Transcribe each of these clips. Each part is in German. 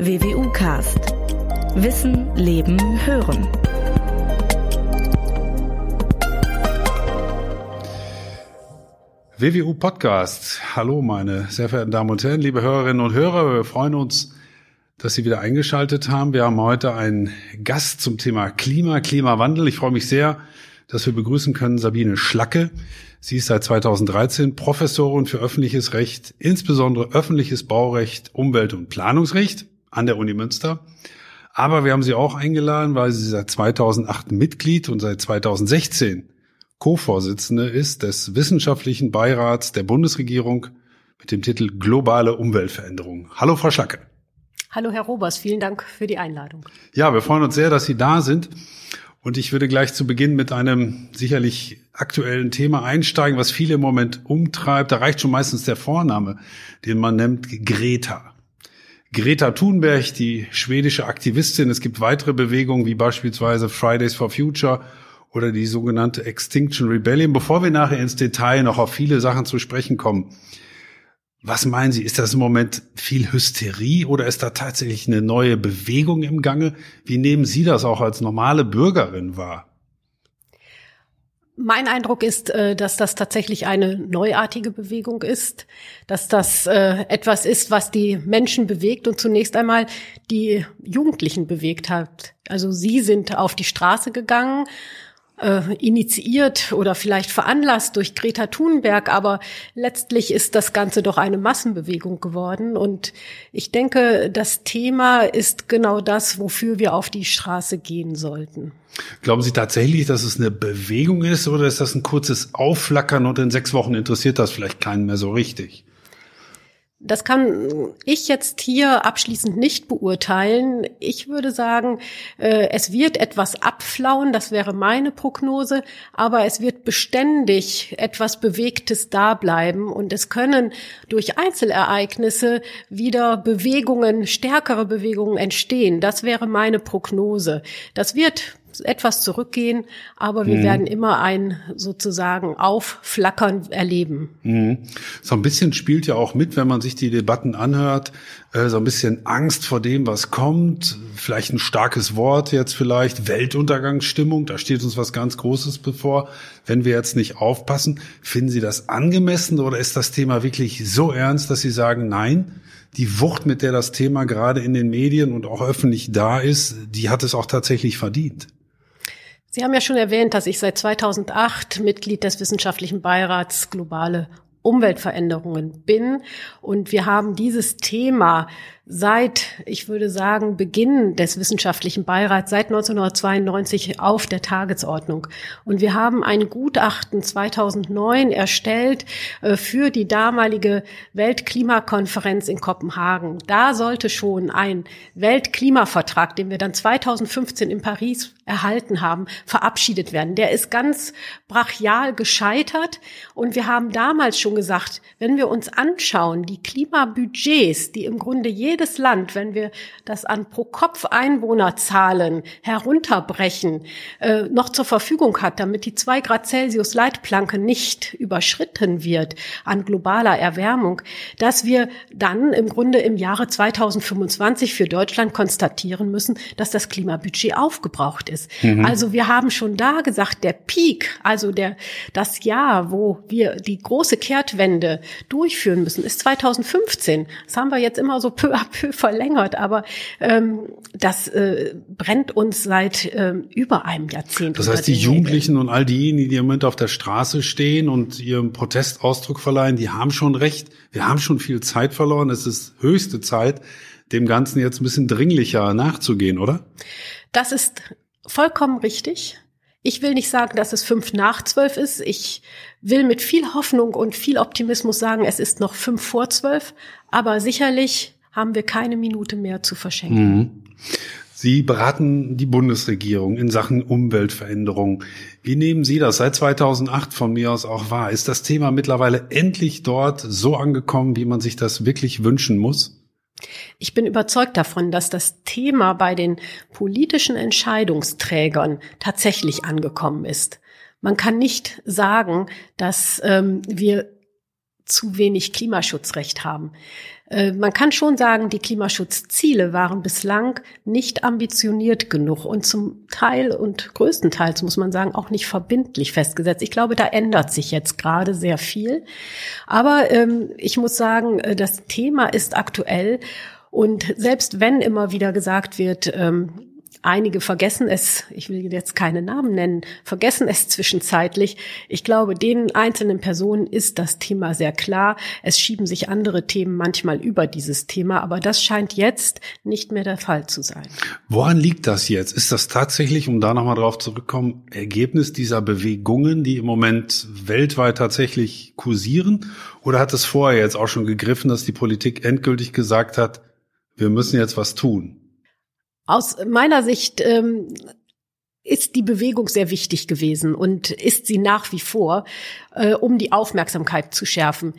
WWU Cast. Wissen, Leben, Hören. WWU Podcast. Hallo, meine sehr verehrten Damen und Herren, liebe Hörerinnen und Hörer. Wir freuen uns, dass Sie wieder eingeschaltet haben. Wir haben heute einen Gast zum Thema Klima, Klimawandel. Ich freue mich sehr, dass wir begrüßen können Sabine Schlacke. Sie ist seit 2013 Professorin für öffentliches Recht, insbesondere öffentliches Baurecht, Umwelt- und Planungsrecht an der Uni Münster. Aber wir haben sie auch eingeladen, weil sie seit 2008 Mitglied und seit 2016 Co-Vorsitzende ist des Wissenschaftlichen Beirats der Bundesregierung mit dem Titel Globale Umweltveränderung. Hallo, Frau Schlacke. Hallo, Herr Robers. Vielen Dank für die Einladung. Ja, wir freuen uns sehr, dass Sie da sind. Und ich würde gleich zu Beginn mit einem sicherlich aktuellen Thema einsteigen, was viele im Moment umtreibt. Da reicht schon meistens der Vorname, den man nennt Greta. Greta Thunberg, die schwedische Aktivistin. Es gibt weitere Bewegungen wie beispielsweise Fridays for Future oder die sogenannte Extinction Rebellion. Bevor wir nachher ins Detail noch auf viele Sachen zu sprechen kommen, was meinen Sie, ist das im Moment viel Hysterie oder ist da tatsächlich eine neue Bewegung im Gange? Wie nehmen Sie das auch als normale Bürgerin wahr? Mein Eindruck ist, äh, dass das tatsächlich eine neuartige Bewegung ist, dass das äh, etwas ist, was die Menschen bewegt und zunächst einmal die Jugendlichen bewegt hat. Also sie sind auf die Straße gegangen äh, initiiert oder vielleicht veranlasst durch Greta Thunberg, aber letztlich ist das Ganze doch eine Massenbewegung geworden. Und ich denke, das Thema ist genau das, wofür wir auf die Straße gehen sollten. Glauben Sie tatsächlich, dass es eine Bewegung ist oder ist das ein kurzes Aufflackern und in sechs Wochen interessiert das vielleicht keinen mehr so richtig? Das kann ich jetzt hier abschließend nicht beurteilen. Ich würde sagen, äh, es wird etwas abflauen, das wäre meine Prognose, aber es wird beständig etwas Bewegtes da bleiben und es können durch Einzelereignisse wieder Bewegungen, stärkere Bewegungen entstehen. Das wäre meine Prognose. Das wird etwas zurückgehen, aber wir mhm. werden immer ein sozusagen Aufflackern erleben. Mhm. So ein bisschen spielt ja auch mit, wenn man sich die Debatten anhört, äh, so ein bisschen Angst vor dem, was kommt, vielleicht ein starkes Wort jetzt vielleicht, Weltuntergangsstimmung, da steht uns was ganz Großes bevor, wenn wir jetzt nicht aufpassen. Finden Sie das angemessen oder ist das Thema wirklich so ernst, dass Sie sagen, nein, die Wucht, mit der das Thema gerade in den Medien und auch öffentlich da ist, die hat es auch tatsächlich verdient. Sie haben ja schon erwähnt, dass ich seit 2008 Mitglied des Wissenschaftlichen Beirats Globale Umweltveränderungen bin. Und wir haben dieses Thema seit, ich würde sagen, Beginn des wissenschaftlichen Beirats, seit 1992 auf der Tagesordnung. Und wir haben ein Gutachten 2009 erstellt äh, für die damalige Weltklimakonferenz in Kopenhagen. Da sollte schon ein Weltklimavertrag, den wir dann 2015 in Paris erhalten haben, verabschiedet werden. Der ist ganz brachial gescheitert. Und wir haben damals schon gesagt, wenn wir uns anschauen, die Klimabudgets, die im Grunde jede jedes Land, wenn wir das an Pro-Kopf-Einwohnerzahlen herunterbrechen, äh, noch zur Verfügung hat, damit die zwei Grad Celsius Leitplanke nicht überschritten wird an globaler Erwärmung, dass wir dann im Grunde im Jahre 2025 für Deutschland konstatieren müssen, dass das Klimabudget aufgebraucht ist. Mhm. Also wir haben schon da gesagt, der Peak, also der, das Jahr, wo wir die große Kehrtwende durchführen müssen, ist 2015. Das haben wir jetzt immer so peu à peu verlängert, aber ähm, das äh, brennt uns seit ähm, über einem Jahrzehnt. Das heißt, die Jugendlichen und all diejenigen, die im Moment auf der Straße stehen und ihrem Protestausdruck verleihen, die haben schon recht. Wir haben schon viel Zeit verloren. Es ist höchste Zeit, dem Ganzen jetzt ein bisschen dringlicher nachzugehen, oder? Das ist vollkommen richtig. Ich will nicht sagen, dass es fünf nach zwölf ist. Ich will mit viel Hoffnung und viel Optimismus sagen, es ist noch fünf vor zwölf. Aber sicherlich haben wir keine Minute mehr zu verschenken. Mhm. Sie beraten die Bundesregierung in Sachen Umweltveränderung. Wie nehmen Sie das seit 2008 von mir aus auch wahr? Ist das Thema mittlerweile endlich dort so angekommen, wie man sich das wirklich wünschen muss? Ich bin überzeugt davon, dass das Thema bei den politischen Entscheidungsträgern tatsächlich angekommen ist. Man kann nicht sagen, dass ähm, wir zu wenig Klimaschutzrecht haben. Äh, man kann schon sagen, die Klimaschutzziele waren bislang nicht ambitioniert genug und zum Teil und größtenteils muss man sagen auch nicht verbindlich festgesetzt. Ich glaube, da ändert sich jetzt gerade sehr viel. Aber ähm, ich muss sagen, äh, das Thema ist aktuell und selbst wenn immer wieder gesagt wird, ähm, Einige vergessen es, ich will jetzt keine Namen nennen, vergessen es zwischenzeitlich. Ich glaube, den einzelnen Personen ist das Thema sehr klar. Es schieben sich andere Themen manchmal über dieses Thema, aber das scheint jetzt nicht mehr der Fall zu sein. Woran liegt das jetzt? Ist das tatsächlich, um da nochmal drauf zurückzukommen, Ergebnis dieser Bewegungen, die im Moment weltweit tatsächlich kursieren? Oder hat es vorher jetzt auch schon gegriffen, dass die Politik endgültig gesagt hat, wir müssen jetzt was tun? Aus meiner Sicht ähm, ist die Bewegung sehr wichtig gewesen und ist sie nach wie vor, äh, um die Aufmerksamkeit zu schärfen.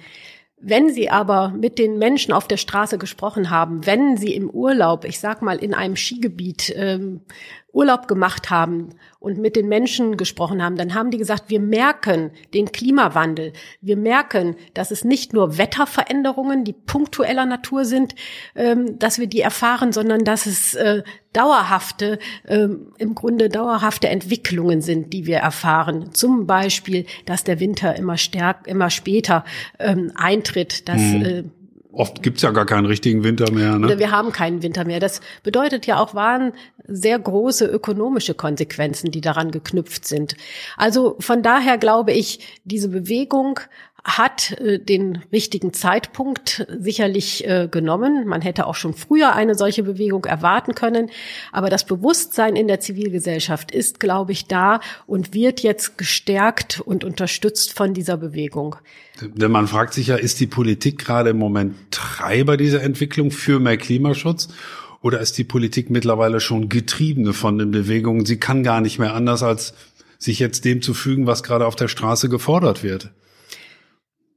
Wenn Sie aber mit den Menschen auf der Straße gesprochen haben, wenn Sie im Urlaub, ich sag mal in einem Skigebiet ähm, Urlaub gemacht haben und mit den Menschen gesprochen haben, dann haben die gesagt, wir merken den Klimawandel. Wir merken, dass es nicht nur Wetterveränderungen, die punktueller Natur sind, ähm, dass wir die erfahren, sondern dass es äh, dauerhafte, ähm, im Grunde dauerhafte Entwicklungen sind, die wir erfahren. Zum Beispiel, dass der Winter immer stärker, immer später ähm, eintritt, dass mhm. Oft gibt's ja gar keinen richtigen Winter mehr. Ne? Wir haben keinen Winter mehr. Das bedeutet ja auch, waren sehr große ökonomische Konsequenzen, die daran geknüpft sind. Also von daher glaube ich, diese Bewegung hat äh, den richtigen Zeitpunkt sicherlich äh, genommen. Man hätte auch schon früher eine solche Bewegung erwarten können. Aber das Bewusstsein in der Zivilgesellschaft ist, glaube ich, da und wird jetzt gestärkt und unterstützt von dieser Bewegung. Denn man fragt sich ja, ist die Politik gerade im Moment Treiber dieser Entwicklung für mehr Klimaschutz? Oder ist die Politik mittlerweile schon Getriebene von den Bewegungen? Sie kann gar nicht mehr anders, als sich jetzt dem zu fügen, was gerade auf der Straße gefordert wird.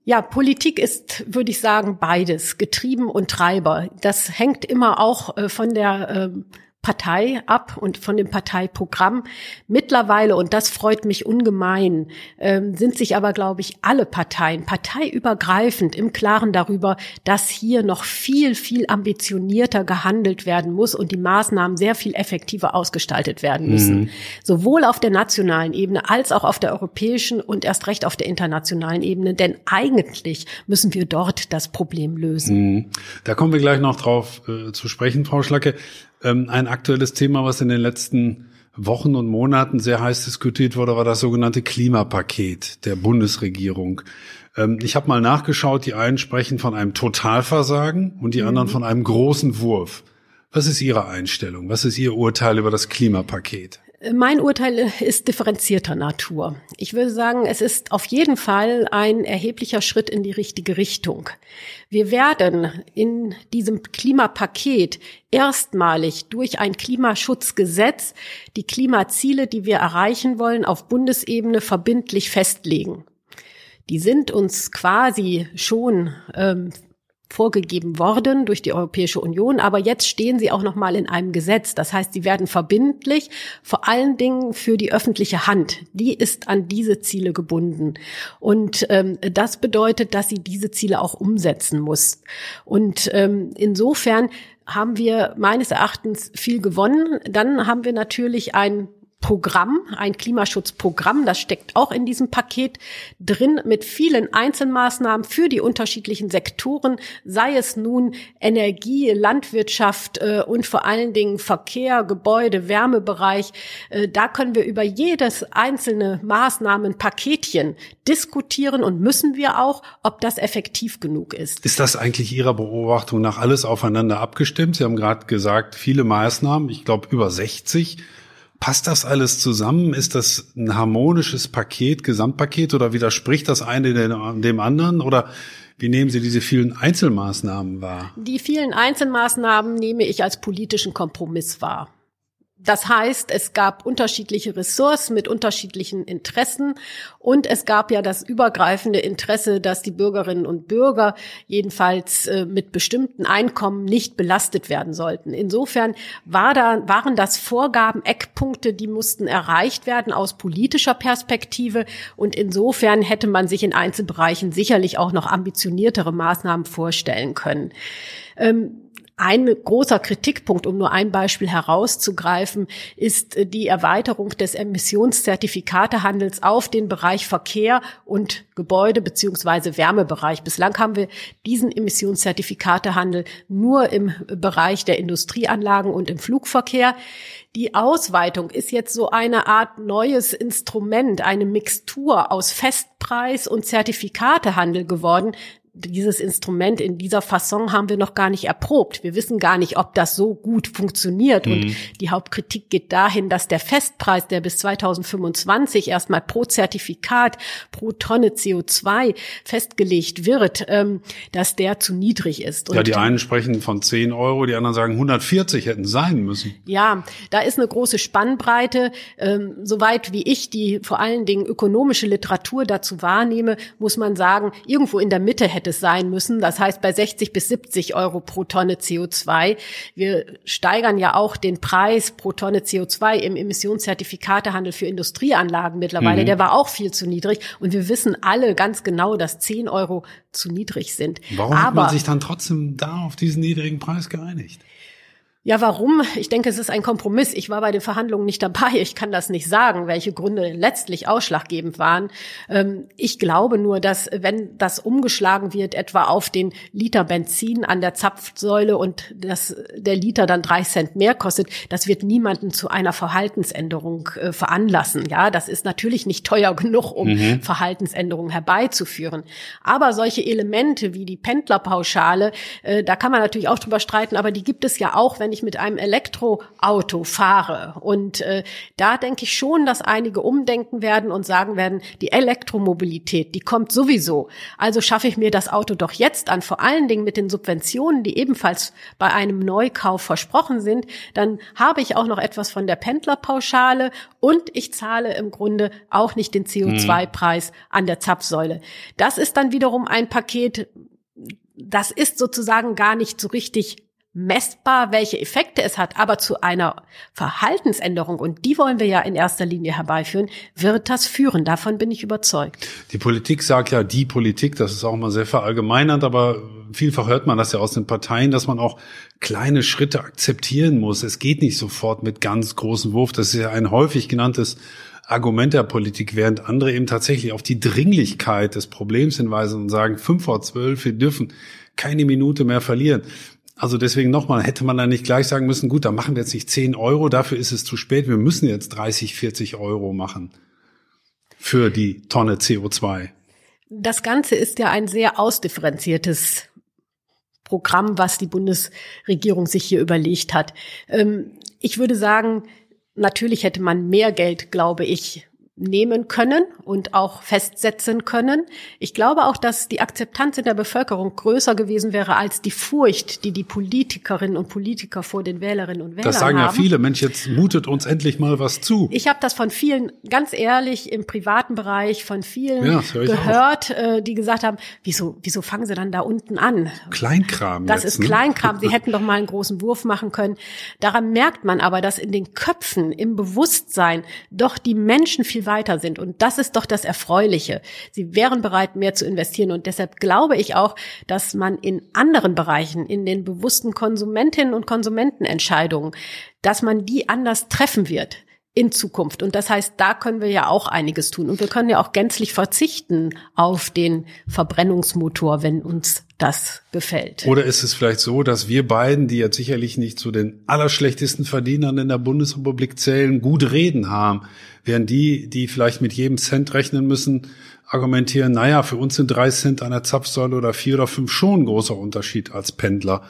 Ja, Politik ist, würde ich sagen, beides, Getrieben und Treiber. Das hängt immer auch äh, von der ähm, Partei ab und von dem Parteiprogramm. Mittlerweile, und das freut mich ungemein, ähm, sind sich aber, glaube ich, alle Parteien parteiübergreifend im Klaren darüber, dass hier noch viel, viel ambitionierter gehandelt werden muss und die Maßnahmen sehr viel effektiver ausgestaltet werden müssen. Mhm. Sowohl auf der nationalen Ebene als auch auf der europäischen und erst recht auf der internationalen Ebene. Denn eigentlich müssen wir dort das Problem lösen. Mhm. Da kommen wir gleich noch drauf äh, zu sprechen, Frau Schlacke ähm, ein aktuelles Thema, was in den letzten Wochen und Monaten sehr heiß diskutiert wurde, war das sogenannte Klimapaket der Bundesregierung. Ähm, ich habe mal nachgeschaut, die einen sprechen von einem Totalversagen und die mhm. anderen von einem großen Wurf. Was ist Ihre Einstellung? Was ist Ihr Urteil über das Klimapaket? Mein Urteil ist differenzierter Natur. Ich würde sagen, es ist auf jeden Fall ein erheblicher Schritt in die richtige Richtung. Wir werden in diesem Klimapaket erstmalig durch ein Klimaschutzgesetz die Klimaziele, die wir erreichen wollen, auf Bundesebene verbindlich festlegen. Die sind uns quasi schon ähm, vorgegeben worden durch die Europäische Union, aber jetzt stehen sie auch noch mal in einem Gesetz. Das heißt, sie werden verbindlich, vor allen Dingen für die öffentliche Hand. Die ist an diese Ziele gebunden und ähm, das bedeutet, dass sie diese Ziele auch umsetzen muss. Und ähm, insofern haben wir meines Erachtens viel gewonnen. Dann haben wir natürlich ein Programm, ein Klimaschutzprogramm, das steckt auch in diesem Paket drin mit vielen Einzelmaßnahmen für die unterschiedlichen Sektoren, sei es nun Energie, Landwirtschaft äh, und vor allen Dingen Verkehr, Gebäude, Wärmebereich. Äh, da können wir über jedes einzelne Maßnahmenpaketchen diskutieren und müssen wir auch, ob das effektiv genug ist. Ist das eigentlich Ihrer Beobachtung nach alles aufeinander abgestimmt? Sie haben gerade gesagt, viele Maßnahmen, ich glaube über 60 Passt das alles zusammen? Ist das ein harmonisches Paket, Gesamtpaket oder widerspricht das eine dem anderen? Oder wie nehmen Sie diese vielen Einzelmaßnahmen wahr? Die vielen Einzelmaßnahmen nehme ich als politischen Kompromiss wahr. Das heißt, es gab unterschiedliche Ressorts mit unterschiedlichen Interessen und es gab ja das übergreifende Interesse, dass die Bürgerinnen und Bürger jedenfalls äh, mit bestimmten Einkommen nicht belastet werden sollten. Insofern war da, waren das Vorgaben, Eckpunkte, die mussten erreicht werden aus politischer Perspektive und insofern hätte man sich in Einzelbereichen sicherlich auch noch ambitioniertere Maßnahmen vorstellen können. Ähm, ein großer Kritikpunkt, um nur ein Beispiel herauszugreifen, ist äh, die Erweiterung des Emissionszertifikatehandels auf den Bereich Verkehr und Gebäude beziehungsweise Wärmebereich. Bislang haben wir diesen Emissionszertifikatehandel nur im Bereich der Industrieanlagen und im Flugverkehr. Die Ausweitung ist jetzt so eine Art neues Instrument, eine Mixtur aus Festpreis und Zertifikatehandel geworden, dieses Instrument in dieser Fasson haben wir noch gar nicht erprobt. Wir wissen gar nicht, ob das so gut funktioniert. Mhm. Und die Hauptkritik geht dahin, dass der Festpreis, der bis 2025 erstmal pro Zertifikat, pro Tonne CO2 festgelegt wird, ähm, dass der zu niedrig ist. Und ja, die einen sprechen von 10 Euro, die anderen sagen 140 hätten sein müssen. Ja, da ist eine große Spannbreite. Ähm, soweit wie ich die vor allen Dingen ökonomische Literatur dazu wahrnehme, muss man sagen, irgendwo in der Mitte hätte hätte es sein müssen. Das heißt bei 60 bis 70 Euro pro Tonne CO2. Wir steigern ja auch den Preis pro Tonne CO2 im Emissionszertifikatehandel für Industrieanlagen mittlerweile. Mhm. Der war auch viel zu niedrig. Und wir wissen alle ganz genau, dass 10 Euro zu niedrig sind. Warum Aber, hat man sich dann trotzdem da auf diesen niedrigen Preis geeinigt? Ja, warum? Ich denke, es ist ein Kompromiss. Ich war bei den Verhandlungen nicht dabei. Ich kann das nicht sagen, welche Gründe letztlich ausschlaggebend waren. Ähm, ich glaube nur, dass wenn das umgeschlagen wird, etwa auf den Liter Benzin an der Zapfsäule und dass der Liter dann drei Cent mehr kostet, das wird niemanden zu einer Verhaltensänderung äh, veranlassen. Ja, das ist natürlich nicht teuer genug, um mhm. Verhaltensänderungen herbeizuführen. Aber solche Elemente wie die Pendlerpauschale, äh, da kann man natürlich auch drüber streiten, aber die gibt es ja auch, wenn wenn ich mit einem Elektroauto fahre. Und äh, da denke ich schon, dass einige umdenken werden und sagen werden, die Elektromobilität, die kommt sowieso. Also schaffe ich mir das Auto doch jetzt an, vor allen Dingen mit den Subventionen, die ebenfalls bei einem Neukauf versprochen sind. Dann habe ich auch noch etwas von der Pendlerpauschale und ich zahle im Grunde auch nicht den CO2-Preis an der Zapfsäule. Das ist dann wiederum ein Paket, das ist sozusagen gar nicht so richtig messbar, welche Effekte es hat, aber zu einer Verhaltensänderung, und die wollen wir ja in erster Linie herbeiführen, wird das führen. Davon bin ich überzeugt. Die Politik sagt ja die Politik, das ist auch mal sehr verallgemeinernd, aber vielfach hört man das ja aus den Parteien, dass man auch kleine Schritte akzeptieren muss. Es geht nicht sofort mit ganz großen Wurf. Das ist ja ein häufig genanntes Argument der Politik, während andere eben tatsächlich auf die Dringlichkeit des Problems hinweisen und sagen, fünf vor zwölf, wir dürfen keine Minute mehr verlieren. Also deswegen nochmal, hätte man da nicht gleich sagen müssen, gut, dann machen wir jetzt nicht 10 Euro, dafür ist es zu spät, wir müssen jetzt 30, 40 Euro machen für die Tonne CO2. Das Ganze ist ja ein sehr ausdifferenziertes Programm, was die Bundesregierung sich hier überlegt hat. Ähm, ich würde sagen, natürlich hätte man mehr Geld, glaube ich, nehmen können und auch festsetzen können. Ich glaube auch, dass die Akzeptanz in der Bevölkerung größer gewesen wäre als die Furcht, die die Politikerinnen und Politiker vor den Wählerinnen und Wählern haben. Das sagen haben. ja viele. Mensch, jetzt mutet uns endlich mal was zu. Ich habe das von vielen, ganz ehrlich, im privaten Bereich von vielen ja, gehört, äh, die gesagt haben, wieso, wieso fangen sie dann da unten an? Kleinkram. Das jetzt, ist ne? Kleinkram. Sie hätten doch mal einen großen Wurf machen können. Daran merkt man aber, dass in den Köpfen, im Bewusstsein doch die Menschen viel weiter sind. Und das ist doch das Erfreuliche. Sie wären bereit, mehr zu investieren. Und deshalb glaube ich auch, dass man in anderen Bereichen, in den bewussten Konsumentinnen und Konsumentenentscheidungen, dass man die anders treffen wird in Zukunft. Und das heißt, da können wir ja auch einiges tun. Und wir können ja auch gänzlich verzichten auf den Verbrennungsmotor, wenn uns das gefällt. Oder ist es vielleicht so, dass wir beiden, die jetzt sicherlich nicht zu den allerschlechtesten Verdienern in der Bundesrepublik zählen, gut reden haben, während die, die vielleicht mit jedem Cent rechnen müssen, argumentieren, naja, für uns sind drei Cent an der Zapfsäule oder vier oder fünf schon ein großer Unterschied als Pendler.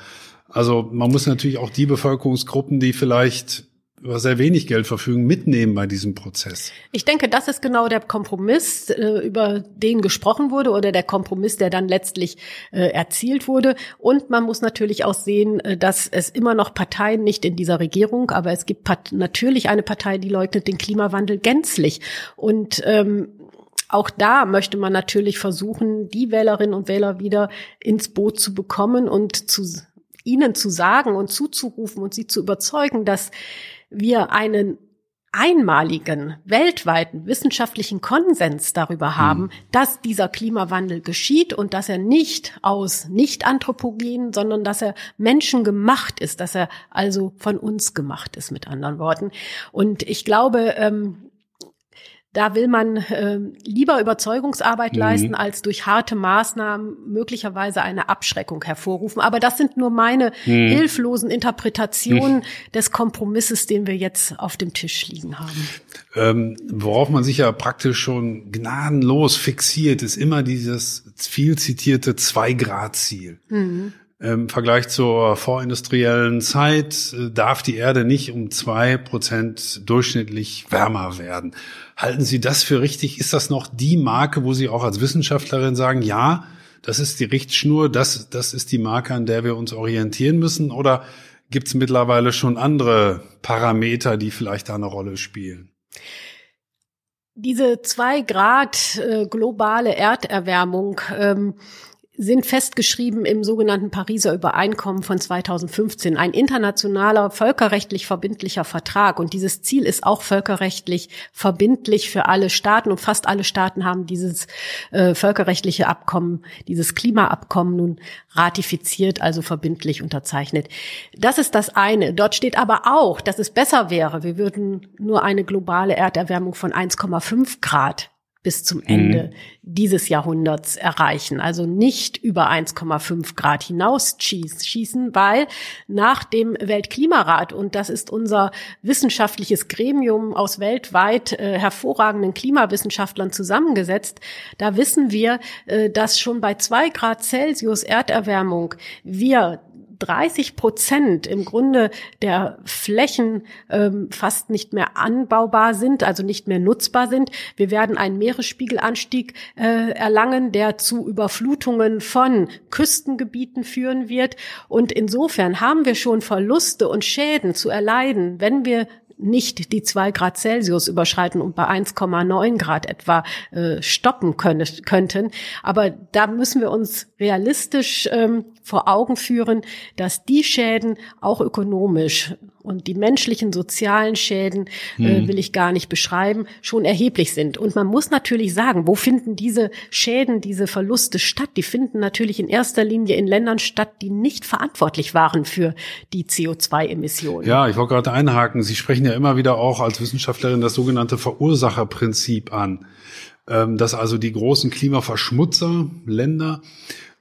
Also man muss natürlich auch die Bevölkerungsgruppen, die vielleicht über sehr wenig Geld verfügen, mitnehmen bei diesem Prozess? Ich denke, das ist genau der Kompromiss, äh, über den gesprochen wurde oder der Kompromiss, der dann letztlich äh, erzielt wurde. Und man muss natürlich auch sehen, äh, dass es immer noch Parteien nicht in dieser Regierung, aber es gibt natürlich eine Partei, die leugnet den Klimawandel gänzlich. Und ähm, auch da möchte man natürlich versuchen, die Wählerinnen und Wähler wieder ins Boot zu bekommen und zu ihnen zu sagen und zuzurufen und sie zu überzeugen, dass wir einen einmaligen weltweiten wissenschaftlichen Konsens darüber haben, hm. dass dieser Klimawandel geschieht und dass er nicht aus nicht anthropogenen, sondern dass er menschengemacht ist, dass er also von uns gemacht ist, mit anderen Worten. Und ich glaube, ähm, da will man äh, lieber Überzeugungsarbeit mhm. leisten, als durch harte Maßnahmen möglicherweise eine Abschreckung hervorrufen. Aber das sind nur meine mhm. hilflosen Interpretationen mhm. des Kompromisses, den wir jetzt auf dem Tisch liegen haben. Ähm, worauf man sich ja praktisch schon gnadenlos fixiert, ist immer dieses viel zitierte Zwei-Grad-Ziel. Mhm. Im Vergleich zur vorindustriellen Zeit äh, darf die Erde nicht um zwei Prozent durchschnittlich wärmer werden. Halten Sie das für richtig? Ist das noch die Marke, wo Sie auch als Wissenschaftlerin sagen, ja, das ist die Richtschnur, das, das ist die Marke, an der wir uns orientieren müssen? Oder gibt es mittlerweile schon andere Parameter, die vielleicht da eine Rolle spielen? Diese zwei Grad äh, globale Erderwärmung ähm, sind festgeschrieben im sogenannten Pariser Übereinkommen von 2015, ein internationaler völkerrechtlich verbindlicher Vertrag. Und dieses Ziel ist auch völkerrechtlich verbindlich für alle Staaten. Und fast alle Staaten haben dieses äh, völkerrechtliche Abkommen, dieses Klimaabkommen nun ratifiziert, also verbindlich unterzeichnet. Das ist das eine. Dort steht aber auch, dass es besser wäre, wir würden nur eine globale Erderwärmung von 1,5 Grad bis zum Ende mhm. dieses Jahrhunderts erreichen. Also nicht über 1,5 Grad hinaus schießen, weil nach dem Weltklimarat, und das ist unser wissenschaftliches Gremium aus weltweit äh, hervorragenden Klimawissenschaftlern zusammengesetzt, da wissen wir, äh, dass schon bei zwei Grad Celsius Erderwärmung wir 30 Prozent im Grunde der Flächen ähm, fast nicht mehr anbaubar sind, also nicht mehr nutzbar sind. Wir werden einen Meeresspiegelanstieg äh, erlangen, der zu Überflutungen von Küstengebieten führen wird. Und insofern haben wir schon Verluste und Schäden zu erleiden, wenn wir nicht die zwei Grad Celsius überschreiten und bei 1,9 Grad etwa äh, stoppen können, könnten. Aber da müssen wir uns realistisch ähm, vor Augen führen, dass die Schäden auch ökonomisch und die menschlichen sozialen Schäden äh, mhm. will ich gar nicht beschreiben, schon erheblich sind. Und man muss natürlich sagen, wo finden diese Schäden, diese Verluste statt? Die finden natürlich in erster Linie in Ländern statt, die nicht verantwortlich waren für die CO2-Emissionen. Ja, ich wollte gerade einhaken. Sie sprechen ja immer wieder auch als Wissenschaftlerin das sogenannte Verursacherprinzip an, ähm, dass also die großen Klimaverschmutzer, Länder,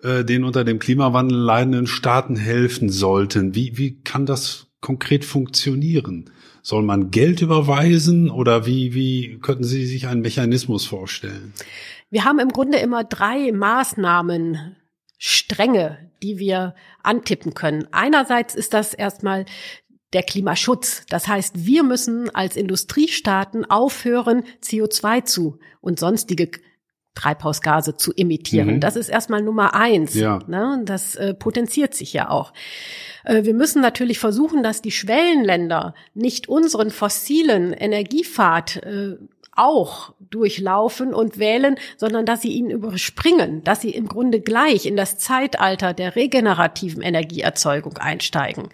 äh, den unter dem Klimawandel leidenden Staaten helfen sollten. Wie, wie kann das konkret funktionieren? Soll man Geld überweisen oder wie, wie könnten Sie sich einen Mechanismus vorstellen? Wir haben im Grunde immer drei Maßnahmen, Stränge, die wir antippen können. Einerseits ist das erstmal der Klimaschutz. Das heißt, wir müssen als Industriestaaten aufhören, CO2 zu und sonstige Treibhausgase zu emittieren. Mhm. Das ist erstmal Nummer eins. Ja. Ne? Das äh, potenziert sich ja auch. Äh, wir müssen natürlich versuchen, dass die Schwellenländer nicht unseren fossilen Energiepfad äh, auch durchlaufen und wählen, sondern dass sie ihn überspringen, dass sie im Grunde gleich in das Zeitalter der regenerativen Energieerzeugung einsteigen.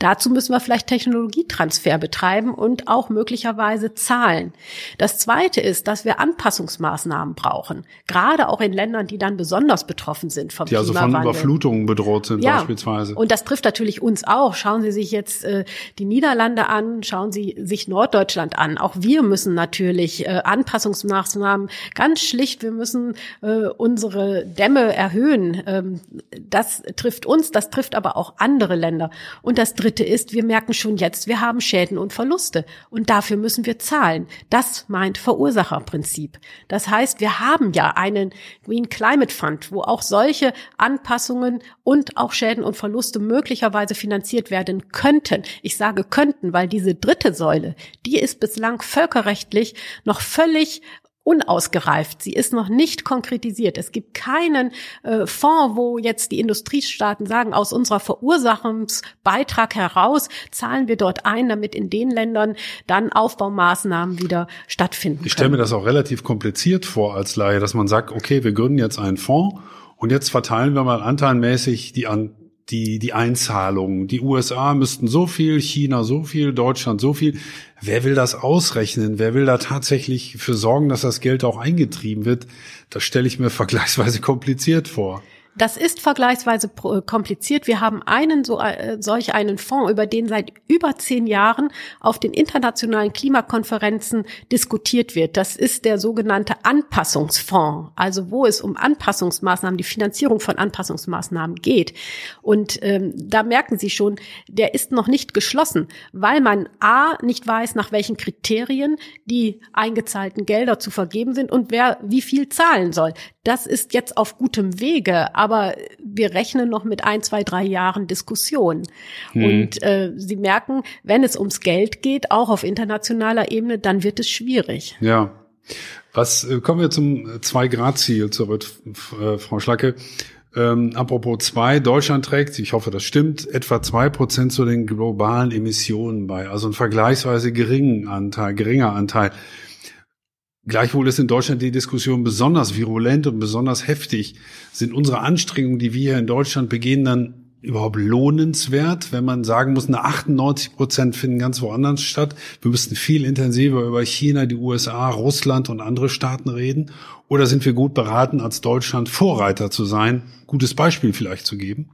Dazu müssen wir vielleicht Technologietransfer betreiben und auch möglicherweise zahlen. Das Zweite ist, dass wir Anpassungsmaßnahmen brauchen, gerade auch in Ländern, die dann besonders betroffen sind vom Die also von Überflutungen bedroht sind ja. beispielsweise. Und das trifft natürlich uns auch. Schauen Sie sich jetzt äh, die Niederlande an, schauen Sie sich Norddeutschland an. Auch wir müssen natürlich durch äh, Anpassungsmaßnahmen. Ganz schlicht, wir müssen äh, unsere Dämme erhöhen. Ähm, das trifft uns, das trifft aber auch andere Länder. Und das Dritte ist, wir merken schon jetzt, wir haben Schäden und Verluste. Und dafür müssen wir zahlen. Das meint Verursacherprinzip. Das heißt, wir haben ja einen Green Climate Fund, wo auch solche Anpassungen und auch Schäden und Verluste möglicherweise finanziert werden könnten. Ich sage könnten, weil diese dritte Säule, die ist bislang völkerrechtlich noch völlig unausgereift. Sie ist noch nicht konkretisiert. Es gibt keinen äh, Fonds, wo jetzt die Industriestaaten sagen, aus unserer Verursachungsbeitrag heraus zahlen wir dort ein, damit in den Ländern dann Aufbaumaßnahmen wieder stattfinden. Ich stelle mir das auch relativ kompliziert vor als Laie, dass man sagt, okay, wir gründen jetzt einen Fonds und jetzt verteilen wir mal anteilmäßig die an die, die Einzahlungen. Die USA müssten so viel, China so viel, Deutschland so viel. Wer will das ausrechnen? Wer will da tatsächlich für sorgen, dass das Geld auch eingetrieben wird? Das stelle ich mir vergleichsweise kompliziert vor. Das ist vergleichsweise äh, kompliziert. Wir haben einen so, äh, solch einen Fonds, über den seit über zehn Jahren auf den internationalen Klimakonferenzen diskutiert wird. Das ist der sogenannte Anpassungsfonds, also wo es um Anpassungsmaßnahmen, die Finanzierung von Anpassungsmaßnahmen geht. Und ähm, da merken Sie schon, der ist noch nicht geschlossen, weil man a nicht weiß, nach welchen Kriterien die eingezahlten Gelder zu vergeben sind und wer wie viel zahlen soll. Das ist jetzt auf gutem Wege, aber wir rechnen noch mit ein, zwei, drei Jahren Diskussion. Hm. Und äh, Sie merken, wenn es ums Geld geht, auch auf internationaler Ebene, dann wird es schwierig. Ja. Was äh, kommen wir zum Zwei-Grad-Ziel zurück, äh, Frau Schlacke? Ähm, apropos zwei, Deutschland trägt, ich hoffe, das stimmt, etwa zwei Prozent zu den globalen Emissionen bei, also ein vergleichsweise geringen Anteil, geringer Anteil. Gleichwohl ist in Deutschland die Diskussion besonders virulent und besonders heftig. Sind unsere Anstrengungen, die wir hier in Deutschland begehen, dann überhaupt lohnenswert, wenn man sagen muss, eine 98 Prozent finden ganz woanders statt. Wir müssten viel intensiver über China, die USA, Russland und andere Staaten reden. Oder sind wir gut beraten, als Deutschland Vorreiter zu sein, gutes Beispiel vielleicht zu geben?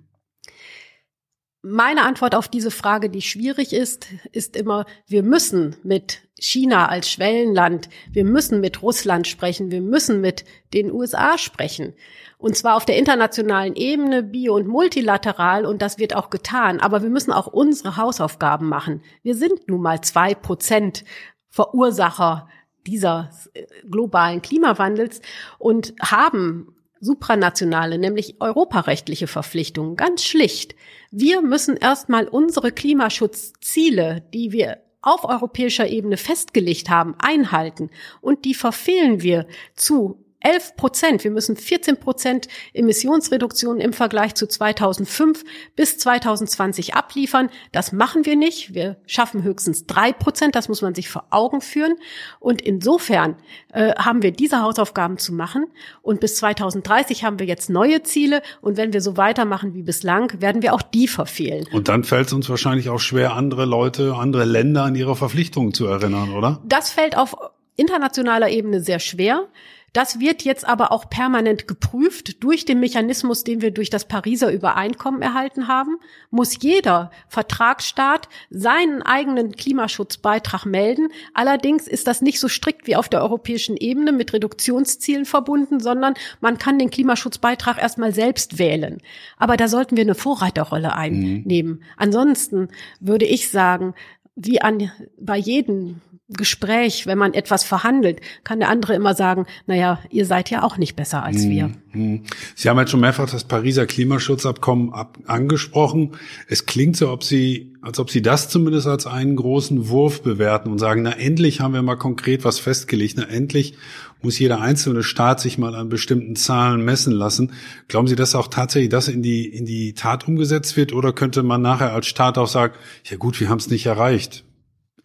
Meine Antwort auf diese Frage, die schwierig ist, ist immer, wir müssen mit China als Schwellenland, wir müssen mit Russland sprechen, wir müssen mit den USA sprechen. Und zwar auf der internationalen Ebene, bio- und multilateral, und das wird auch getan. Aber wir müssen auch unsere Hausaufgaben machen. Wir sind nun mal zwei Prozent Verursacher dieser äh, globalen Klimawandels und haben supranationale, nämlich europarechtliche Verpflichtungen, ganz schlicht. Wir müssen erstmal unsere Klimaschutzziele, die wir auf europäischer Ebene festgelegt haben, einhalten. Und die verfehlen wir zu 11 Prozent. Wir müssen 14 Prozent Emissionsreduktion im Vergleich zu 2005 bis 2020 abliefern. Das machen wir nicht. Wir schaffen höchstens drei Prozent. Das muss man sich vor Augen führen. Und insofern äh, haben wir diese Hausaufgaben zu machen. Und bis 2030 haben wir jetzt neue Ziele. Und wenn wir so weitermachen wie bislang, werden wir auch die verfehlen. Und dann fällt es uns wahrscheinlich auch schwer, andere Leute, andere Länder an ihre Verpflichtungen zu erinnern, oder? Das fällt auf internationaler Ebene sehr schwer. Das wird jetzt aber auch permanent geprüft durch den Mechanismus, den wir durch das Pariser Übereinkommen erhalten haben. Muss jeder Vertragsstaat seinen eigenen Klimaschutzbeitrag melden. Allerdings ist das nicht so strikt wie auf der europäischen Ebene mit Reduktionszielen verbunden, sondern man kann den Klimaschutzbeitrag erstmal selbst wählen. Aber da sollten wir eine Vorreiterrolle einnehmen. Mhm. Ansonsten würde ich sagen, wie an, bei jedem Gespräch, wenn man etwas verhandelt, kann der andere immer sagen, naja, ihr seid ja auch nicht besser als wir. Mhm. Sie haben jetzt schon mehrfach das Pariser Klimaschutzabkommen ab angesprochen. Es klingt so, ob Sie, als ob Sie das zumindest als einen großen Wurf bewerten und sagen, na endlich haben wir mal konkret was festgelegt, na endlich muss jeder einzelne Staat sich mal an bestimmten Zahlen messen lassen. Glauben Sie, dass auch tatsächlich das in die, in die Tat umgesetzt wird oder könnte man nachher als Staat auch sagen, ja gut, wir haben es nicht erreicht?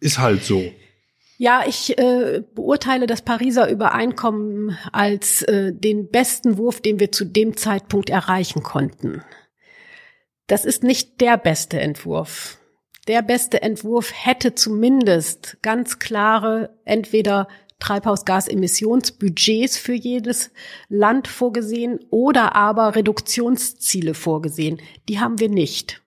Ist halt so. Ja, ich äh, beurteile das Pariser Übereinkommen als äh, den besten Wurf, den wir zu dem Zeitpunkt erreichen konnten. Das ist nicht der beste Entwurf. Der beste Entwurf hätte zumindest ganz klare entweder Treibhausgasemissionsbudgets für jedes Land vorgesehen oder aber Reduktionsziele vorgesehen. Die haben wir nicht.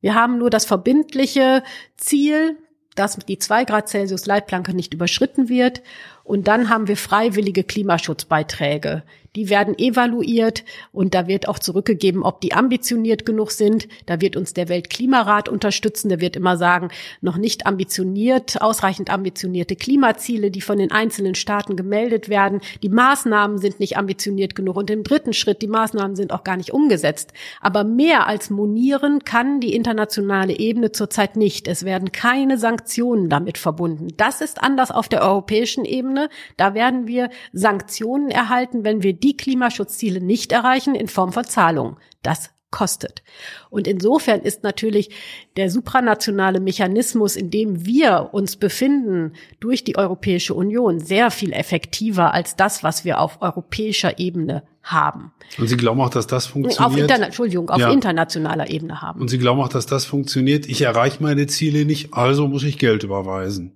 Wir haben nur das verbindliche Ziel, dass die zwei Grad Celsius Leitplanke nicht überschritten wird Und dann haben wir freiwillige Klimaschutzbeiträge. Die werden evaluiert und da wird auch zurückgegeben, ob die ambitioniert genug sind. Da wird uns der Weltklimarat unterstützen. Der wird immer sagen, noch nicht ambitioniert, ausreichend ambitionierte Klimaziele, die von den einzelnen Staaten gemeldet werden. Die Maßnahmen sind nicht ambitioniert genug. Und im dritten Schritt, die Maßnahmen sind auch gar nicht umgesetzt. Aber mehr als monieren kann die internationale Ebene zurzeit nicht. Es werden keine Sanktionen damit verbunden. Das ist anders auf der europäischen Ebene. Da werden wir Sanktionen erhalten, wenn wir die Klimaschutzziele nicht erreichen in Form von Zahlungen. Das kostet. Und insofern ist natürlich der supranationale Mechanismus, in dem wir uns befinden, durch die Europäische Union sehr viel effektiver als das, was wir auf europäischer Ebene haben. Und Sie glauben auch, dass das funktioniert? Auf Interna Entschuldigung, auf ja. internationaler Ebene haben. Und Sie glauben auch, dass das funktioniert? Ich erreiche meine Ziele nicht, also muss ich Geld überweisen.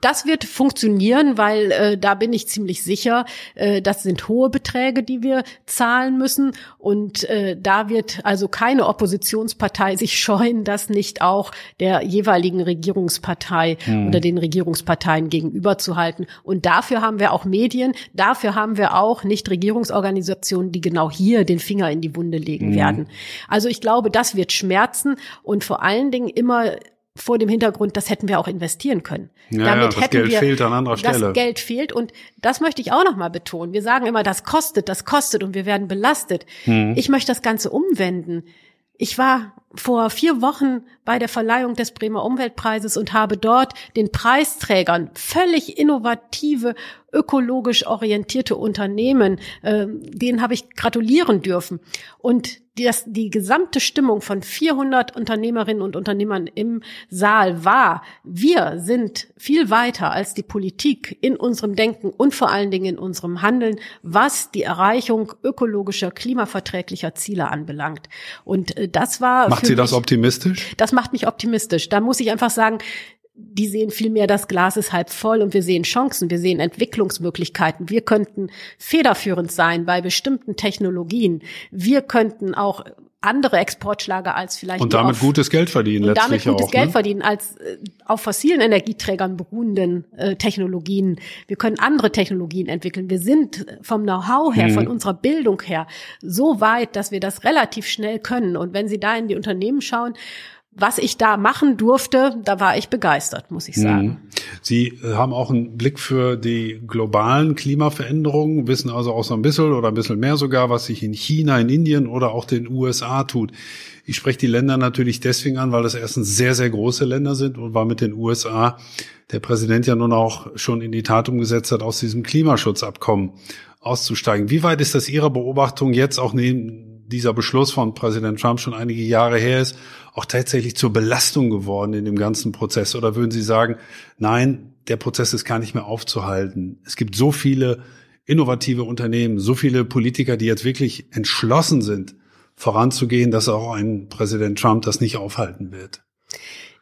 Das wird funktionieren, weil äh, da bin ich ziemlich sicher, äh, das sind hohe Beträge, die wir zahlen müssen. Und äh, da wird also keine Oppositionspartei sich scheuen, das nicht auch der jeweiligen Regierungspartei hm. oder den Regierungsparteien gegenüberzuhalten. Und dafür haben wir auch Medien, dafür haben wir auch Nichtregierungsorganisationen, die genau hier den Finger in die Wunde legen hm. werden. Also ich glaube, das wird schmerzen und vor allen Dingen immer vor dem Hintergrund, das hätten wir auch investieren können. Ja, Damit ja, das hätten Geld wir, fehlt an anderer Stelle. Das Geld fehlt und das möchte ich auch noch mal betonen. Wir sagen immer, das kostet, das kostet und wir werden belastet. Hm. Ich möchte das Ganze umwenden. Ich war vor vier Wochen bei der Verleihung des Bremer Umweltpreises und habe dort den Preisträgern völlig innovative, ökologisch orientierte Unternehmen, äh, denen habe ich gratulieren dürfen. Und das, die gesamte Stimmung von 400 Unternehmerinnen und Unternehmern im Saal war, wir sind viel weiter als die Politik in unserem Denken und vor allen Dingen in unserem Handeln, was die Erreichung ökologischer, klimaverträglicher Ziele anbelangt. Und äh, das war. Macht Sie das mich, optimistisch? Das macht mich optimistisch. Da muss ich einfach sagen, die sehen vielmehr, das Glas ist halb voll und wir sehen Chancen, wir sehen Entwicklungsmöglichkeiten. Wir könnten federführend sein bei bestimmten Technologien. Wir könnten auch andere Exportschlager als vielleicht und damit auf, gutes Geld verdienen und damit gutes auch, Geld ne? verdienen als äh, auf fossilen Energieträgern beruhenden äh, Technologien. Wir können andere Technologien entwickeln. Wir sind vom Know-how her, mhm. von unserer Bildung her so weit, dass wir das relativ schnell können. Und wenn Sie da in die Unternehmen schauen, was ich da machen durfte, da war ich begeistert, muss ich mhm. sagen. Sie äh, haben auch einen Blick für die globalen Klimaveränderungen, wissen also auch so ein bisschen oder ein bisschen mehr sogar, was sich in China, in Indien oder auch den USA tut. Ich spreche die Länder natürlich deswegen an, weil das erstens sehr, sehr große Länder sind und weil mit den USA der Präsident ja nun auch schon in die Tat umgesetzt hat, aus diesem Klimaschutzabkommen auszusteigen. Wie weit ist das Ihrer Beobachtung jetzt auch neben dieser Beschluss von Präsident Trump schon einige Jahre her ist, auch tatsächlich zur Belastung geworden in dem ganzen Prozess? Oder würden Sie sagen, nein, der Prozess ist gar nicht mehr aufzuhalten? Es gibt so viele innovative Unternehmen, so viele Politiker, die jetzt wirklich entschlossen sind, voranzugehen, dass auch ein Präsident Trump das nicht aufhalten wird.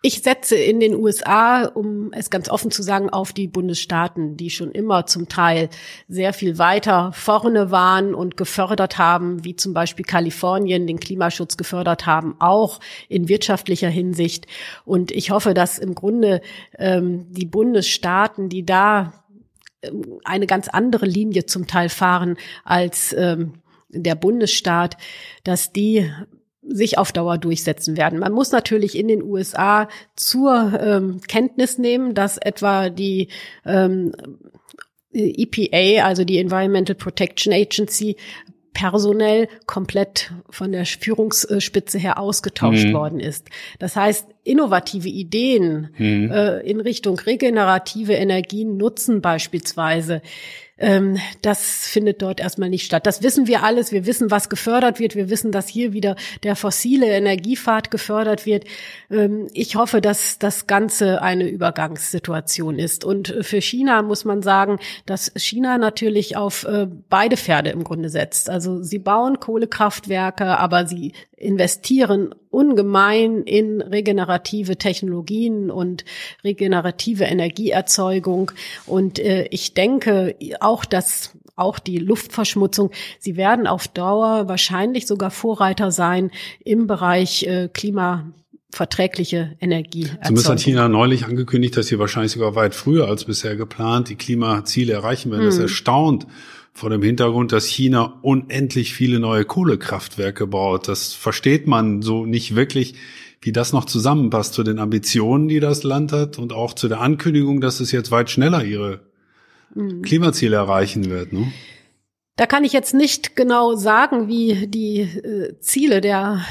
Ich setze in den USA, um es ganz offen zu sagen, auf die Bundesstaaten, die schon immer zum Teil sehr viel weiter vorne waren und gefördert haben, wie zum Beispiel Kalifornien den Klimaschutz gefördert haben, auch in wirtschaftlicher Hinsicht. Und ich hoffe, dass im Grunde ähm, die Bundesstaaten, die da ähm, eine ganz andere Linie zum Teil fahren als ähm, der Bundesstaat, dass die sich auf Dauer durchsetzen werden. Man muss natürlich in den USA zur ähm, Kenntnis nehmen, dass etwa die ähm, EPA, also die Environmental Protection Agency, personell komplett von der Führungsspitze her ausgetauscht mhm. worden ist. Das heißt, innovative Ideen mhm. äh, in Richtung regenerative Energien nutzen beispielsweise ähm, das findet dort erstmal nicht statt. Das wissen wir alles. Wir wissen, was gefördert wird. Wir wissen, dass hier wieder der fossile Energiepfad gefördert wird. Ähm, ich hoffe, dass das Ganze eine Übergangssituation ist. Und für China muss man sagen, dass China natürlich auf äh, beide Pferde im Grunde setzt. Also sie bauen Kohlekraftwerke, aber sie investieren ungemein in regenerative Technologien und regenerative Energieerzeugung. Und äh, ich denke auch, dass auch die Luftverschmutzung, sie werden auf Dauer wahrscheinlich sogar Vorreiter sein im Bereich äh, Klima verträgliche Energie. Zumindest hat China neulich angekündigt, dass sie wahrscheinlich sogar weit früher als bisher geplant die Klimaziele erreichen werden. Das hm. erstaunt vor dem Hintergrund, dass China unendlich viele neue Kohlekraftwerke baut. Das versteht man so nicht wirklich, wie das noch zusammenpasst zu den Ambitionen, die das Land hat und auch zu der Ankündigung, dass es jetzt weit schneller ihre hm. Klimaziele erreichen wird. Ne? Da kann ich jetzt nicht genau sagen, wie die äh, Ziele der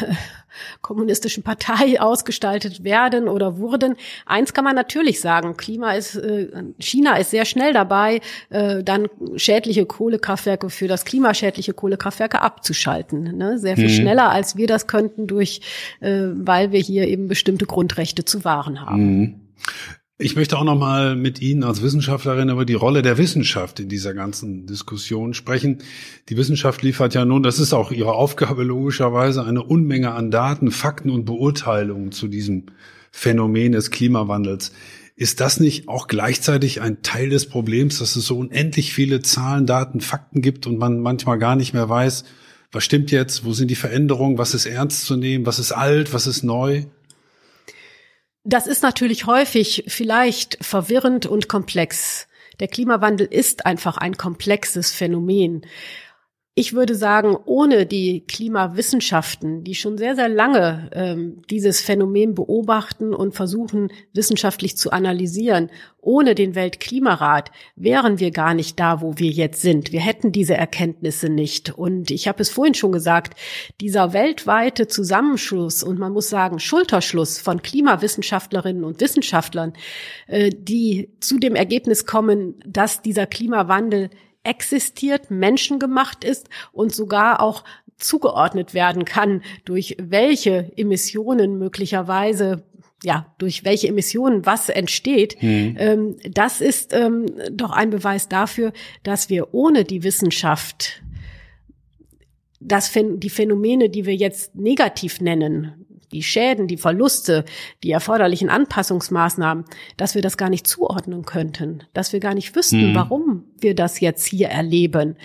kommunistischen Partei ausgestaltet werden oder wurden. Eins kann man natürlich sagen, Klima ist, äh, China ist sehr schnell dabei, äh, dann schädliche Kohlekraftwerke für das klimaschädliche Kohlekraftwerke abzuschalten. Ne? Sehr viel mhm. schneller, als wir das könnten, durch, äh, weil wir hier eben bestimmte Grundrechte zu wahren haben. Mhm. Ich möchte auch noch mal mit Ihnen als Wissenschaftlerin über die Rolle der Wissenschaft in dieser ganzen Diskussion sprechen. Die Wissenschaft liefert ja nun, das ist auch ihre Aufgabe logischerweise, eine Unmenge an Daten, Fakten und Beurteilungen zu diesem Phänomen des Klimawandels. Ist das nicht auch gleichzeitig ein Teil des Problems, dass es so unendlich viele Zahlen, Daten, Fakten gibt und man manchmal gar nicht mehr weiß, was stimmt jetzt, wo sind die Veränderungen, was ist ernst zu nehmen, was ist alt, was ist neu? Das ist natürlich häufig vielleicht verwirrend und komplex. Der Klimawandel ist einfach ein komplexes Phänomen. Ich würde sagen, ohne die Klimawissenschaften, die schon sehr, sehr lange ähm, dieses Phänomen beobachten und versuchen, wissenschaftlich zu analysieren, ohne den Weltklimarat wären wir gar nicht da, wo wir jetzt sind. Wir hätten diese Erkenntnisse nicht. Und ich habe es vorhin schon gesagt, dieser weltweite Zusammenschluss und man muss sagen Schulterschluss von Klimawissenschaftlerinnen und Wissenschaftlern, äh, die zu dem Ergebnis kommen, dass dieser Klimawandel existiert, menschengemacht ist und sogar auch zugeordnet werden kann, durch welche Emissionen möglicherweise ja, durch welche Emissionen was entsteht, mhm. ähm, das ist ähm, doch ein Beweis dafür, dass wir ohne die Wissenschaft das, die Phänomene, die wir jetzt negativ nennen, die Schäden, die Verluste, die erforderlichen Anpassungsmaßnahmen, dass wir das gar nicht zuordnen könnten, dass wir gar nicht wüssten, mhm. warum wir das jetzt hier erleben.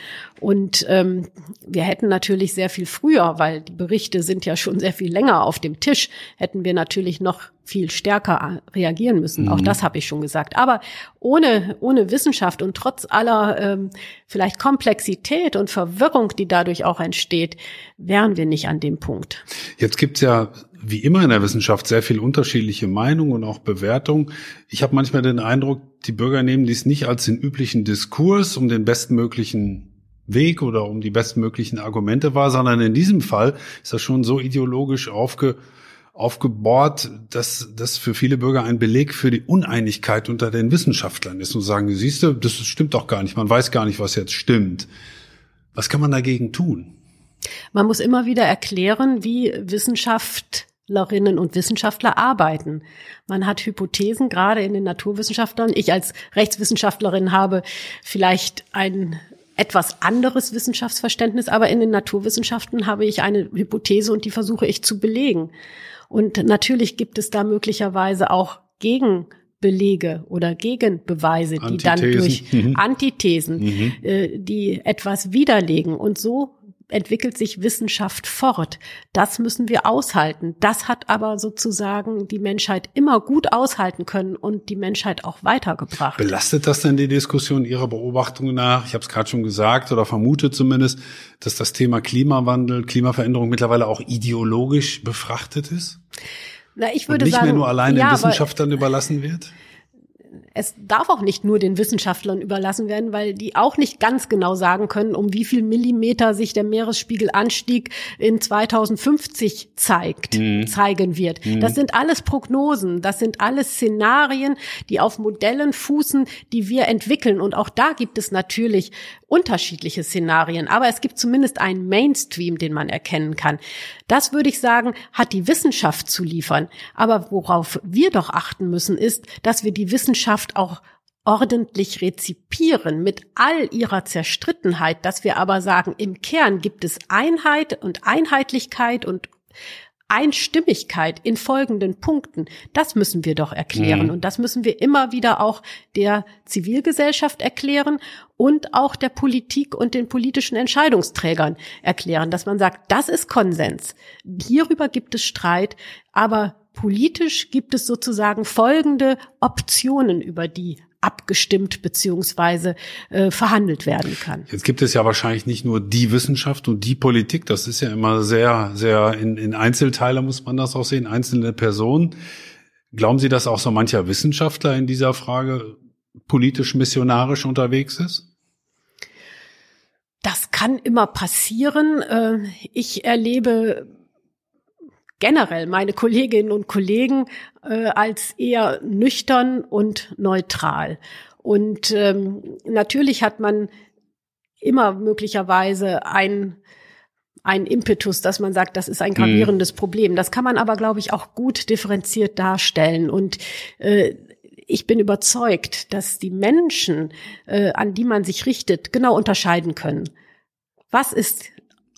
Und ähm, wir hätten natürlich sehr viel früher, weil die Berichte sind ja schon sehr viel länger auf dem Tisch, hätten wir natürlich noch viel stärker reagieren müssen. Mhm. Auch das habe ich schon gesagt. Aber ohne, ohne Wissenschaft und trotz aller ähm, vielleicht Komplexität und Verwirrung, die dadurch auch entsteht, wären wir nicht an dem Punkt. Jetzt gibt's ja wie immer in der Wissenschaft sehr viel unterschiedliche Meinungen und auch Bewertungen. Ich habe manchmal den Eindruck, die Bürger nehmen dies nicht als den üblichen Diskurs um den bestmöglichen Weg oder um die bestmöglichen Argumente wahr, sondern in diesem Fall ist das schon so ideologisch aufge, aufgebohrt, dass das für viele Bürger ein Beleg für die Uneinigkeit unter den Wissenschaftlern ist und sagen, siehst du, das stimmt doch gar nicht, man weiß gar nicht, was jetzt stimmt. Was kann man dagegen tun? Man muss immer wieder erklären, wie Wissenschaft Wissenschaftlerinnen und Wissenschaftler arbeiten. Man hat Hypothesen, gerade in den Naturwissenschaftlern. Ich als Rechtswissenschaftlerin habe vielleicht ein etwas anderes Wissenschaftsverständnis, aber in den Naturwissenschaften habe ich eine Hypothese und die versuche ich zu belegen. Und natürlich gibt es da möglicherweise auch Gegenbelege oder Gegenbeweise, die Antithesen. dann durch mhm. Antithesen, mhm. Äh, die etwas widerlegen. Und so entwickelt sich Wissenschaft fort. Das müssen wir aushalten. Das hat aber sozusagen die Menschheit immer gut aushalten können und die Menschheit auch weitergebracht. Belastet das denn die Diskussion Ihrer Beobachtung nach? Ich habe es gerade schon gesagt oder vermute zumindest, dass das Thema Klimawandel, Klimaveränderung mittlerweile auch ideologisch befrachtet ist? Na, ich würde und nicht sagen, mehr nur allein den Wissenschaftlern überlassen wird? Es darf auch nicht nur den Wissenschaftlern überlassen werden, weil die auch nicht ganz genau sagen können, um wie viel Millimeter sich der Meeresspiegelanstieg in 2050 zeigt, mhm. zeigen wird. Mhm. Das sind alles Prognosen, das sind alles Szenarien, die auf Modellen fußen, die wir entwickeln. Und auch da gibt es natürlich unterschiedliche Szenarien, aber es gibt zumindest einen Mainstream, den man erkennen kann. Das würde ich sagen, hat die Wissenschaft zu liefern. Aber worauf wir doch achten müssen, ist, dass wir die Wissenschaft auch ordentlich rezipieren mit all ihrer Zerstrittenheit, dass wir aber sagen, im Kern gibt es Einheit und Einheitlichkeit und Einstimmigkeit in folgenden Punkten, das müssen wir doch erklären. Mhm. Und das müssen wir immer wieder auch der Zivilgesellschaft erklären und auch der Politik und den politischen Entscheidungsträgern erklären, dass man sagt, das ist Konsens. Hierüber gibt es Streit, aber politisch gibt es sozusagen folgende Optionen, über die abgestimmt beziehungsweise äh, verhandelt werden kann. Jetzt gibt es ja wahrscheinlich nicht nur die Wissenschaft und die Politik, das ist ja immer sehr, sehr in, in Einzelteile muss man das auch sehen, einzelne Personen. Glauben Sie, dass auch so mancher Wissenschaftler in dieser Frage politisch missionarisch unterwegs ist? Das kann immer passieren. Äh, ich erlebe generell meine Kolleginnen und Kollegen äh, als eher nüchtern und neutral. Und ähm, natürlich hat man immer möglicherweise ein ein Impetus, dass man sagt, das ist ein gravierendes mhm. Problem. Das kann man aber, glaube ich, auch gut differenziert darstellen. Und äh, ich bin überzeugt, dass die Menschen, äh, an die man sich richtet, genau unterscheiden können. Was ist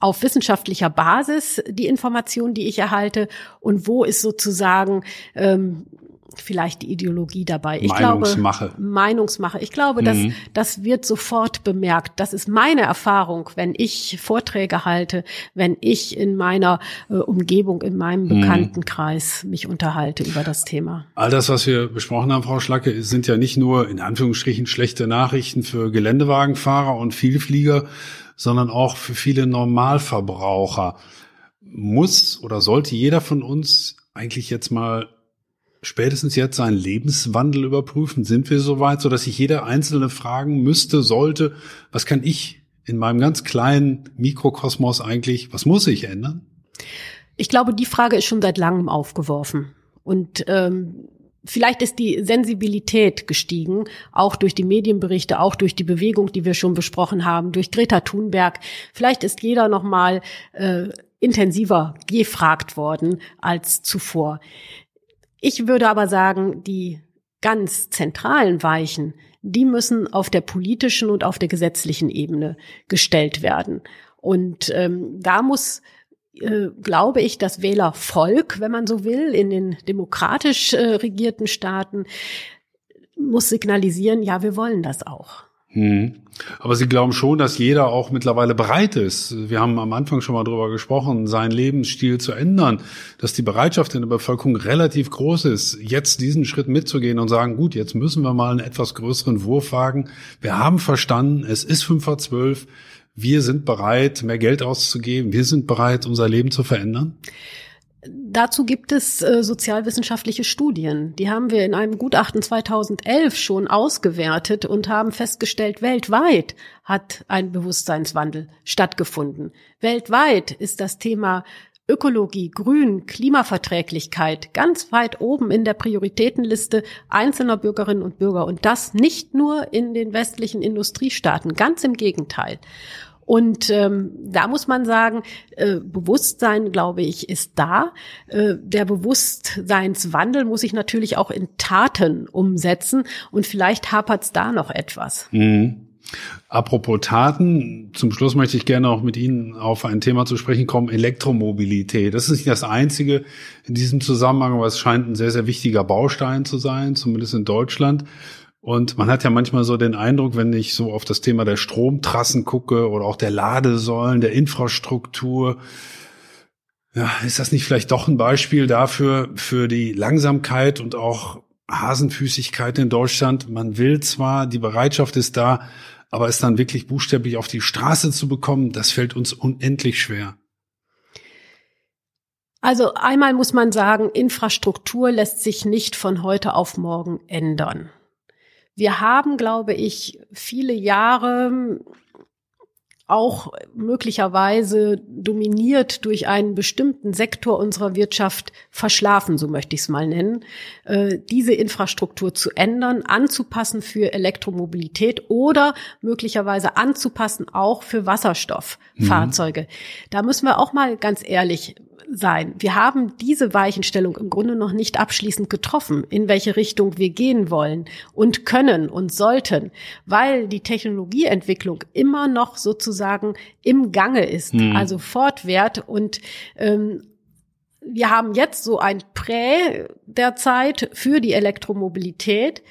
auf wissenschaftlicher Basis die Information, die ich erhalte und wo ist sozusagen ähm, vielleicht die Ideologie dabei. Ich Meinungsmache. Glaube, Meinungsmache. Ich glaube, dass mhm. das wird sofort bemerkt. Das ist meine Erfahrung, wenn ich Vorträge halte, wenn ich in meiner äh, Umgebung, in meinem mhm. Bekanntenkreis mich unterhalte über das Thema. All das, was wir besprochen haben, Frau Schlacke, sind ja nicht nur in Anführungsstrichen schlechte Nachrichten für Geländewagenfahrer und Vielflieger, sondern auch für viele Normalverbraucher. Muss oder sollte jeder von uns eigentlich jetzt mal spätestens jetzt seinen Lebenswandel überprüfen? Sind wir soweit, so dass sich jeder Einzelne fragen müsste, sollte, was kann ich in meinem ganz kleinen Mikrokosmos eigentlich, was muss ich ändern? Ich glaube, die Frage ist schon seit langem aufgeworfen. Und ähm, Vielleicht ist die Sensibilität gestiegen, auch durch die Medienberichte, auch durch die Bewegung, die wir schon besprochen haben, durch Greta Thunberg. Vielleicht ist jeder noch mal äh, intensiver gefragt worden als zuvor. Ich würde aber sagen, die ganz zentralen Weichen, die müssen auf der politischen und auf der gesetzlichen Ebene gestellt werden. Und ähm, da muss äh, glaube ich, das Wählervolk, wenn man so will, in den demokratisch äh, regierten Staaten, muss signalisieren, ja, wir wollen das auch. Hm. Aber Sie glauben schon, dass jeder auch mittlerweile bereit ist. Wir haben am Anfang schon mal drüber gesprochen, seinen Lebensstil zu ändern, dass die Bereitschaft in der Bevölkerung relativ groß ist, jetzt diesen Schritt mitzugehen und sagen, gut, jetzt müssen wir mal einen etwas größeren Wurf wagen. Wir haben verstanden, es ist fünf vor zwölf. Wir sind bereit, mehr Geld auszugeben. Wir sind bereit, unser Leben zu verändern. Dazu gibt es äh, sozialwissenschaftliche Studien. Die haben wir in einem Gutachten 2011 schon ausgewertet und haben festgestellt, weltweit hat ein Bewusstseinswandel stattgefunden. Weltweit ist das Thema Ökologie, Grün, Klimaverträglichkeit ganz weit oben in der Prioritätenliste einzelner Bürgerinnen und Bürger. Und das nicht nur in den westlichen Industriestaaten, ganz im Gegenteil. Und ähm, da muss man sagen, äh, Bewusstsein, glaube ich, ist da. Äh, der Bewusstseinswandel muss sich natürlich auch in Taten umsetzen. Und vielleicht hapert es da noch etwas. Mhm. Apropos Taten, zum Schluss möchte ich gerne auch mit Ihnen auf ein Thema zu sprechen kommen, Elektromobilität. Das ist nicht das einzige in diesem Zusammenhang, aber es scheint ein sehr, sehr wichtiger Baustein zu sein, zumindest in Deutschland. Und man hat ja manchmal so den Eindruck, wenn ich so auf das Thema der Stromtrassen gucke oder auch der Ladesäulen, der Infrastruktur, ja, ist das nicht vielleicht doch ein Beispiel dafür, für die Langsamkeit und auch Hasenfüßigkeit in Deutschland? Man will zwar, die Bereitschaft ist da, aber es dann wirklich buchstäblich auf die Straße zu bekommen, das fällt uns unendlich schwer. Also einmal muss man sagen, Infrastruktur lässt sich nicht von heute auf morgen ändern. Wir haben, glaube ich, viele Jahre auch möglicherweise dominiert durch einen bestimmten Sektor unserer Wirtschaft verschlafen, so möchte ich es mal nennen, äh, diese Infrastruktur zu ändern, anzupassen für Elektromobilität oder möglicherweise anzupassen auch für Wasserstofffahrzeuge. Mhm. Da müssen wir auch mal ganz ehrlich sein. Wir haben diese Weichenstellung im Grunde noch nicht abschließend getroffen, in welche Richtung wir gehen wollen und können und sollten, weil die Technologieentwicklung immer noch sozusagen im Gange ist, hm. also fortwährt und ähm, wir haben jetzt so ein Prä der Zeit für die Elektromobilität.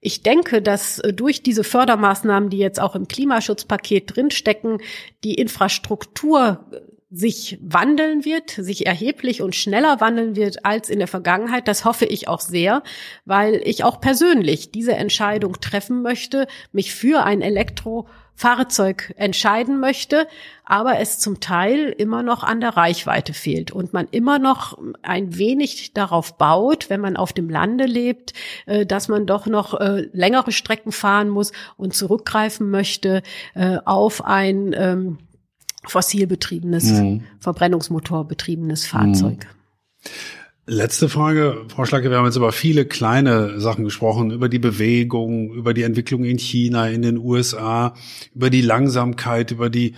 Ich denke, dass äh, durch diese Fördermaßnahmen, die jetzt auch im Klimaschutzpaket drinstecken, die Infrastruktur sich wandeln wird, sich erheblich und schneller wandeln wird als in der Vergangenheit. Das hoffe ich auch sehr, weil ich auch persönlich diese Entscheidung treffen möchte, mich für ein Elektrofahrzeug entscheiden möchte, aber es zum Teil immer noch an der Reichweite fehlt und man immer noch ein wenig darauf baut, wenn man auf dem Lande lebt, äh, dass man doch noch äh, längere Strecken fahren muss und zurückgreifen möchte äh, auf ein ähm, fossilbetriebenes, mhm. Verbrennungsmotorbetriebenes Fahrzeug. Mhm. Letzte Frage, Frau Schlacke, wir haben jetzt über viele kleine Sachen gesprochen, über die Bewegung, über die Entwicklung in China, in den USA, über die Langsamkeit, über die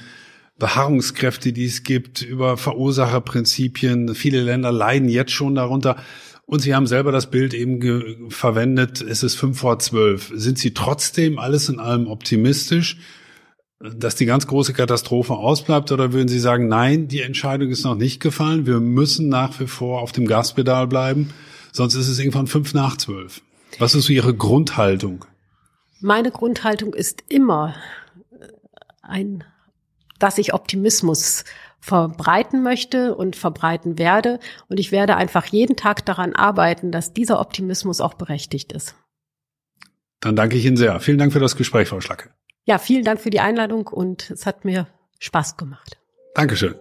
Beharrungskräfte, die es gibt, über Verursacherprinzipien. Viele Länder leiden jetzt schon darunter. Und Sie haben selber das Bild eben verwendet, es ist fünf vor zwölf. Sind Sie trotzdem alles in allem optimistisch? Dass die ganz große Katastrophe ausbleibt oder würden Sie sagen, nein, die Entscheidung ist noch nicht gefallen, wir müssen nach wie vor auf dem Gaspedal bleiben, sonst ist es irgendwann fünf nach zwölf. Was ist so Ihre Grundhaltung? Meine Grundhaltung ist immer äh, ein, dass ich Optimismus verbreiten möchte und verbreiten werde. Und ich werde einfach jeden Tag daran arbeiten, dass dieser Optimismus auch berechtigt ist. Dann danke ich Ihnen sehr. Vielen Dank für das Gespräch, Frau Schlacke. Ja, vielen Dank für die Einladung und es hat mir Spaß gemacht. Dankeschön.